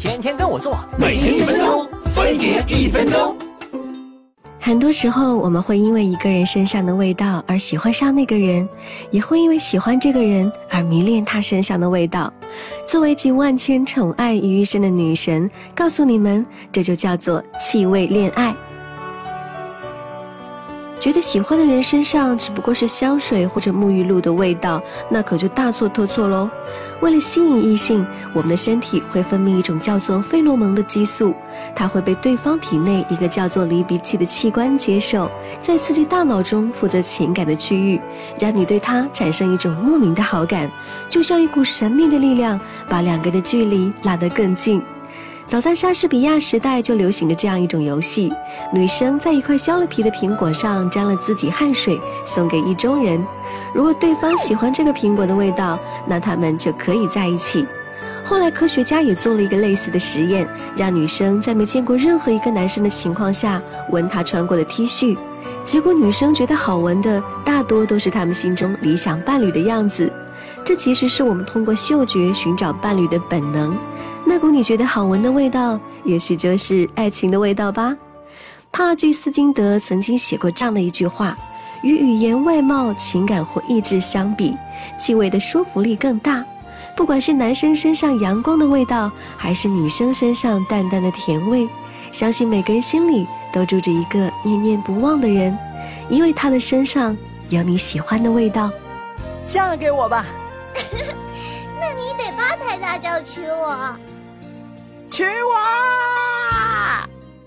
天天跟我做，每天一分钟，分别一分钟。很多时候，我们会因为一个人身上的味道而喜欢上那个人，也会因为喜欢这个人而迷恋他身上的味道。作为集万千宠爱于一身的女神，告诉你们，这就叫做气味恋爱。觉得喜欢的人身上只不过是香水或者沐浴露的味道，那可就大错特错喽。为了吸引异性，我们的身体会分泌一种叫做费洛蒙的激素，它会被对方体内一个叫做离鼻器的器官接受，在刺激大脑中负责情感的区域，让你对他产生一种莫名的好感，就像一股神秘的力量，把两个人的距离拉得更近。早在莎士比亚时代就流行着这样一种游戏：女生在一块削了皮的苹果上沾了自己汗水，送给意中人。如果对方喜欢这个苹果的味道，那他们就可以在一起。后来科学家也做了一个类似的实验，让女生在没见过任何一个男生的情况下闻他穿过的 T 恤，结果女生觉得好闻的大多都是他们心中理想伴侣的样子。这其实是我们通过嗅觉寻找伴侣的本能。那股你觉得好闻的味道，也许就是爱情的味道吧。帕具斯金德曾经写过这样的一句话：与语言、外貌、情感或意志相比，气味的说服力更大。不管是男生身上阳光的味道，还是女生身上淡淡的甜味，相信每个人心里都住着一个念念不忘的人，因为他的身上有你喜欢的味道。嫁给我吧！那你得八抬大轿娶我。娶我！